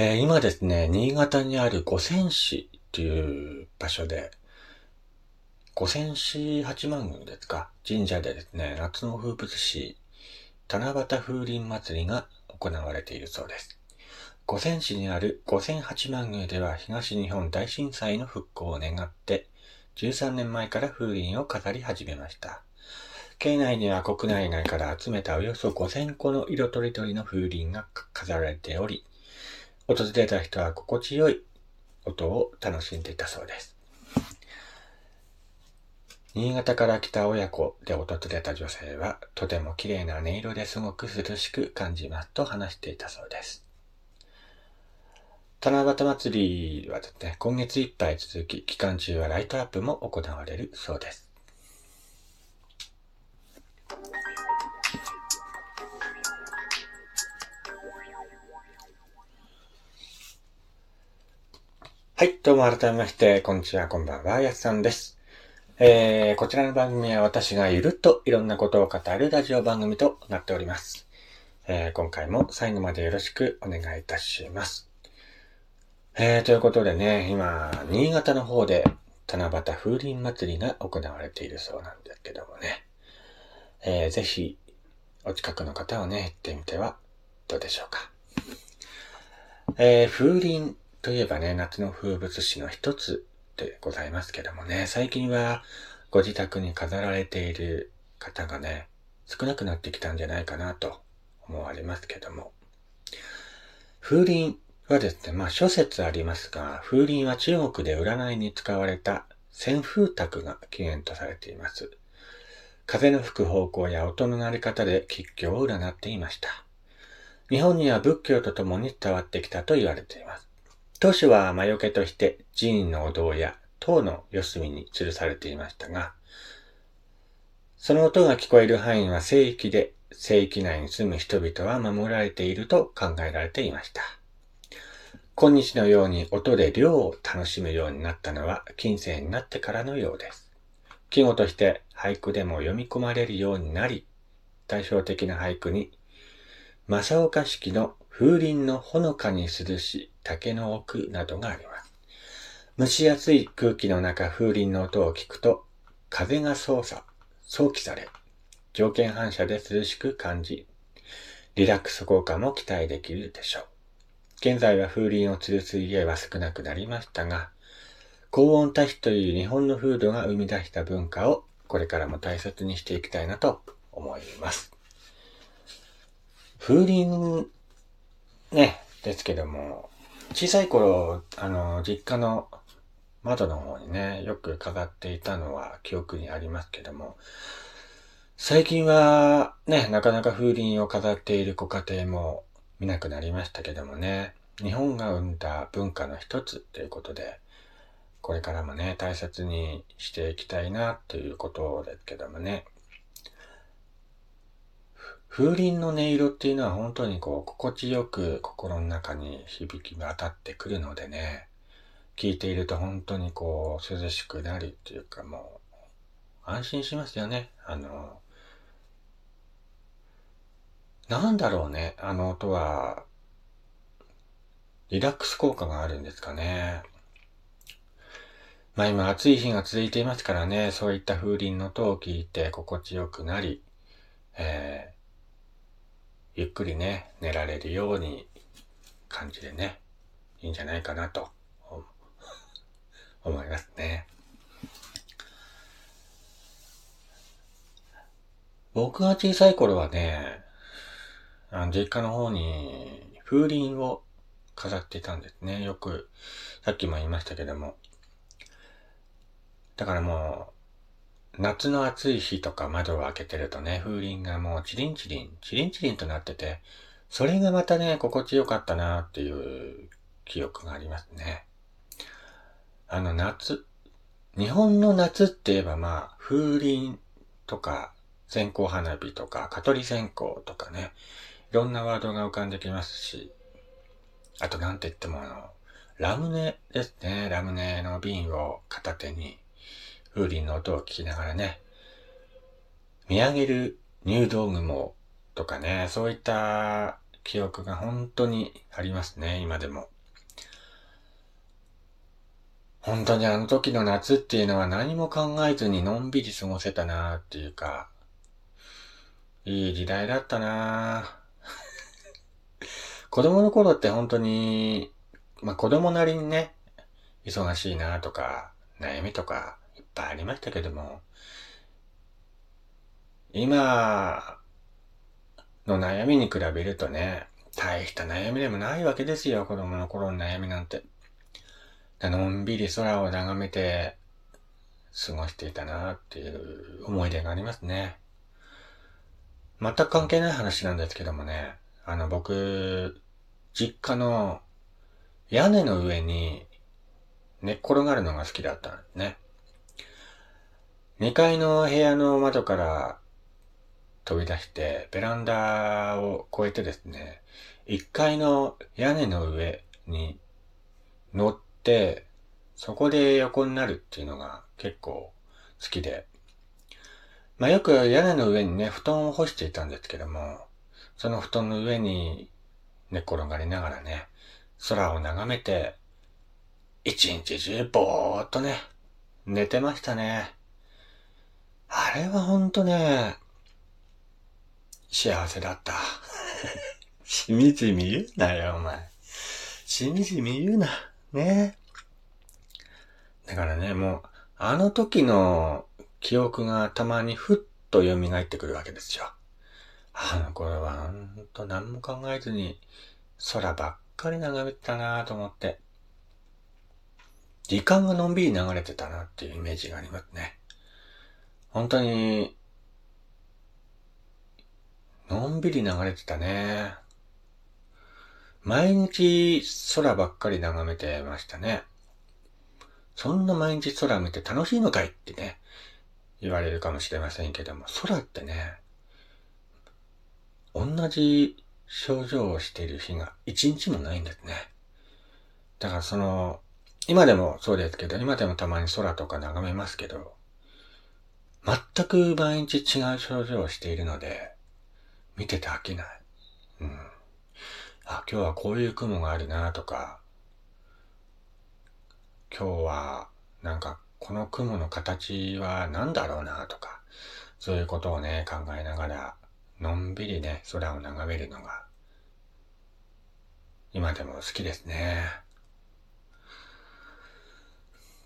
えー今ですね、新潟にある五泉市っていう場所で、五泉市八幡宮ですか、神社でですね、夏の風物詩、七夕風鈴祭りが行われているそうです。五泉市にある五泉八幡宮では東日本大震災の復興を願って、13年前から風鈴を飾り始めました。境内には国内外から集めたおよそ5000個の色とりどりの風鈴が飾られており、訪れた人は心地よい音を楽しんでいたそうです。新潟から来た親子で訪れた女性は、とても綺麗な音色ですごく涼しく感じますと話していたそうです。七夕祭りはですね、今月いっぱい続き、期間中はライトアップも行われるそうです。はい、どうも改めまして、こんにちは、こんばんは、やすさんです。えー、こちらの番組は私がゆるっといろんなことを語るラジオ番組となっております。えー、今回も最後までよろしくお願いいたします。えー、ということでね、今、新潟の方で七夕風鈴祭りが行われているそうなんですけどもね。えー、ぜひ、お近くの方はね、行ってみてはどうでしょうか。えー、風鈴といえばね、夏の風物詩の一つでございますけどもね、最近はご自宅に飾られている方がね、少なくなってきたんじゃないかなと思われますけども。風鈴はですね、まあ諸説ありますが、風鈴は中国で占いに使われた旋風卓が起源とされています。風の吹く方向や音の鳴り方で吉凶を占っていました。日本には仏教とともに伝わってきたと言われています。当初は魔除けとして寺院のお堂や塔の四隅に吊るされていましたが、その音が聞こえる範囲は聖域で、聖域内に住む人々は守られていると考えられていました。今日のように音で量を楽しむようになったのは近世になってからのようです。季語として俳句でも読み込まれるようになり、対照的な俳句に、正岡式の風鈴のほのかに涼し竹の奥などがあります。蒸し暑い空気の中風鈴の音を聞くと、風が操作、想起され、条件反射で涼しく感じ、リラックス効果も期待できるでしょう。現在は風鈴を吊るす家は少なくなりましたが、高温多比という日本の風土が生み出した文化をこれからも大切にしていきたいなと思います。風鈴ね、ですけども、小さい頃、あの、実家の窓の方にね、よく飾っていたのは記憶にありますけども、最近はね、なかなか風鈴を飾っているご家庭も見なくなりましたけどもね、日本が生んだ文化の一つということで、これからもね、大切にしていきたいなということですけどもね、風鈴の音色っていうのは本当にこう、心地よく心の中に響きが当たってくるのでね、聞いていると本当にこう、涼しくなるっていうかもう、安心しますよね。あの、なんだろうね、あの音は、リラックス効果があるんですかね。まあ今暑い日が続いていますからね、そういった風鈴の音を聞いて心地よくなり、えーゆっくりね、寝られるように感じでね、いいんじゃないかなと思いますね。僕が小さい頃はね、あの実家の方に風鈴を飾っていたんですね。よく、さっきも言いましたけども。だからもう、夏の暑い日とか窓を開けてるとね、風鈴がもうチリンチリン、チリンチリンとなってて、それがまたね、心地よかったなっていう記憶がありますね。あの夏、日本の夏って言えばまあ、風鈴とか、線香花火とか、蚊取り線香とかね、いろんなワードが浮かんできますし、あとなんて言ってもあの、ラムネですね。ラムネの瓶を片手に、風鈴の音を聞きながらね、見上げる入道雲とかね、そういった記憶が本当にありますね、今でも。本当にあの時の夏っていうのは何も考えずにのんびり過ごせたなーっていうか、いい時代だったなー 子供の頃って本当に、まあ子供なりにね、忙しいなとか、悩みとかぱいありましたけども、今の悩みに比べるとね、大した悩みでもないわけですよ、子供の頃の悩みなんて。のんびり空を眺めて過ごしていたなっていう思い出がありますね。全く関係ない話なんですけどもね、あの僕、実家の屋根の上に寝っ転がるのが好きだったんですね。2階の部屋の窓から飛び出して、ベランダを越えてですね、1階の屋根の上に乗って、そこで横になるっていうのが結構好きで、まあよく屋根の上にね、布団を干していたんですけども、その布団の上に寝転がりながらね、空を眺めて、一日中ぼーっとね、寝てましたね。あれはほんとね、幸せだった。しみじみ言うなよ、お前。しみじみ言うな。ねだからね、もう、あの時の記憶がたまにふっと蘇ってくるわけですよ。あの頃はほんと何も考えずに空ばっかり眺めてたなぁと思って。時間がのんびり流れてたなっていうイメージがありますね。本当に、のんびり流れてたね。毎日空ばっかり眺めてましたね。そんな毎日空見て楽しいのかいってね、言われるかもしれませんけども、空ってね、同じ症状をしている日が一日もないんですね。だからその、今でもそうですけど、今でもたまに空とか眺めますけど、全く毎日違う症状をしているので、見てて飽きない。うん。あ、今日はこういう雲があるなとか、今日はなんかこの雲の形は何だろうなとか、そういうことをね、考えながら、のんびりね、空を眺めるのが、今でも好きですね。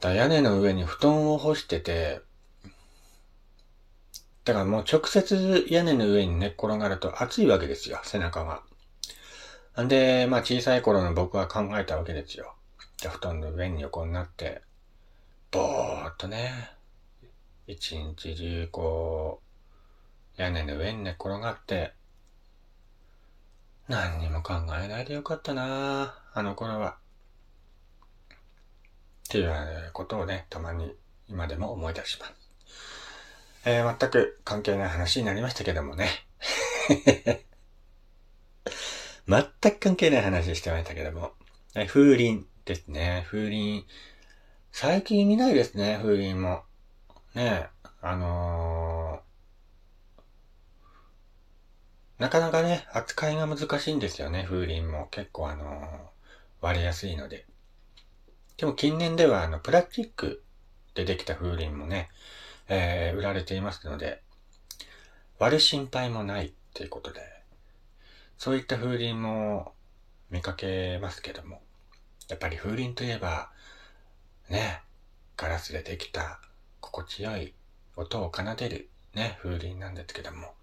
だ屋根の上に布団を干してて、だからもう直接屋根の上に寝っ転がると暑いわけですよ、背中が。んで、まあ小さい頃の僕は考えたわけですよ。じゃ布団の上に横になって、ぼーっとね、一日中こう、屋根の上に寝っ転がって、何にも考えないでよかったなあの頃は。っていうことをね、たまに今でも思い出します。えー、全く関係ない話になりましたけどもね。全く関係ない話してましたけども。え風鈴ですね。風鈴。最近見ないですね、風鈴も。ねあのー、なかなかね、扱いが難しいんですよね、風鈴も。結構あのー、割れやすいので。でも近年ではあの、プラスチックでできた風鈴もね、えー、売られていますので、割る心配もないっていうことで、そういった風鈴も見かけますけども、やっぱり風鈴といえば、ね、ガラスでできた心地よい音を奏でるね、風鈴なんですけども。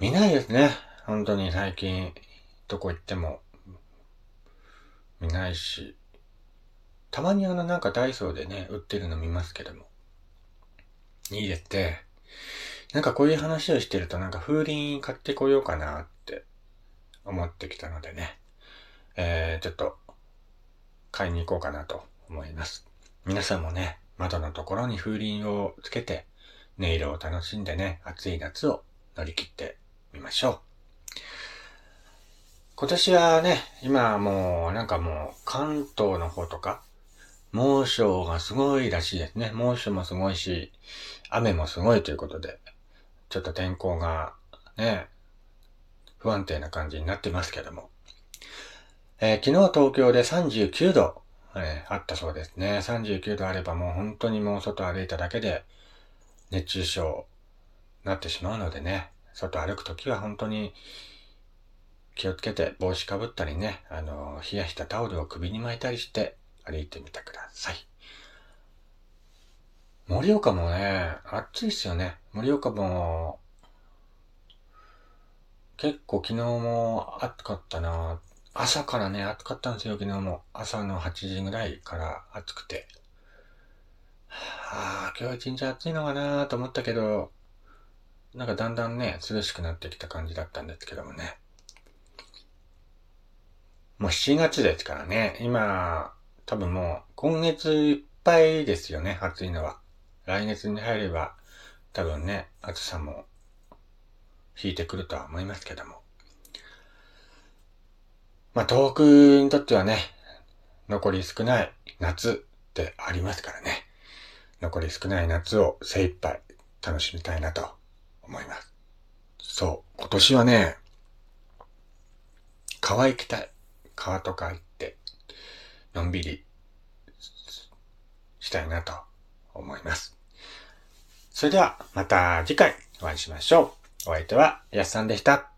見ないですね。本当に最近、どこ行っても見ないし、たまにあのなんかダイソーでね、売ってるの見ますけども。いいですって。なんかこういう話をしてるとなんか風鈴買ってこようかなって思ってきたのでね。えー、ちょっと、買いに行こうかなと思います。皆さんもね、窓のところに風鈴をつけて、音色を楽しんでね、暑い夏を乗り切ってみましょう。今年はね、今もう、なんかもう、関東の方とか、猛暑がすごいらしいですね。猛暑もすごいし、雨もすごいということで、ちょっと天候がね、不安定な感じになってますけども。えー、昨日東京で39度、えー、あったそうですね。39度あればもう本当にもう外歩いただけで熱中症なってしまうのでね、外歩くときは本当に気をつけて帽子かぶったりね、あの、冷やしたタオルを首に巻いたりして歩いてみてください。盛岡もね、暑いっすよね。盛岡も、結構昨日も暑かったな朝からね、暑かったんですよ、昨日も。朝の8時ぐらいから暑くて。はあ、今日一日暑いのかなと思ったけど、なんかだんだんね、涼しくなってきた感じだったんですけどもね。もう7月ですからね。今、多分もう今月いっぱいですよね、暑いのは。来月に入れば、多分ね、暑さも引いてくるとは思いますけども。まあ、東北にとってはね、残り少ない夏ってありますからね。残り少ない夏を精一杯楽しみたいなと思います。そう、今年はね、川行きたい。川とか行っ、のんびりしたいなと思います。それではまた次回お会いしましょう。お相手はやすさんでした。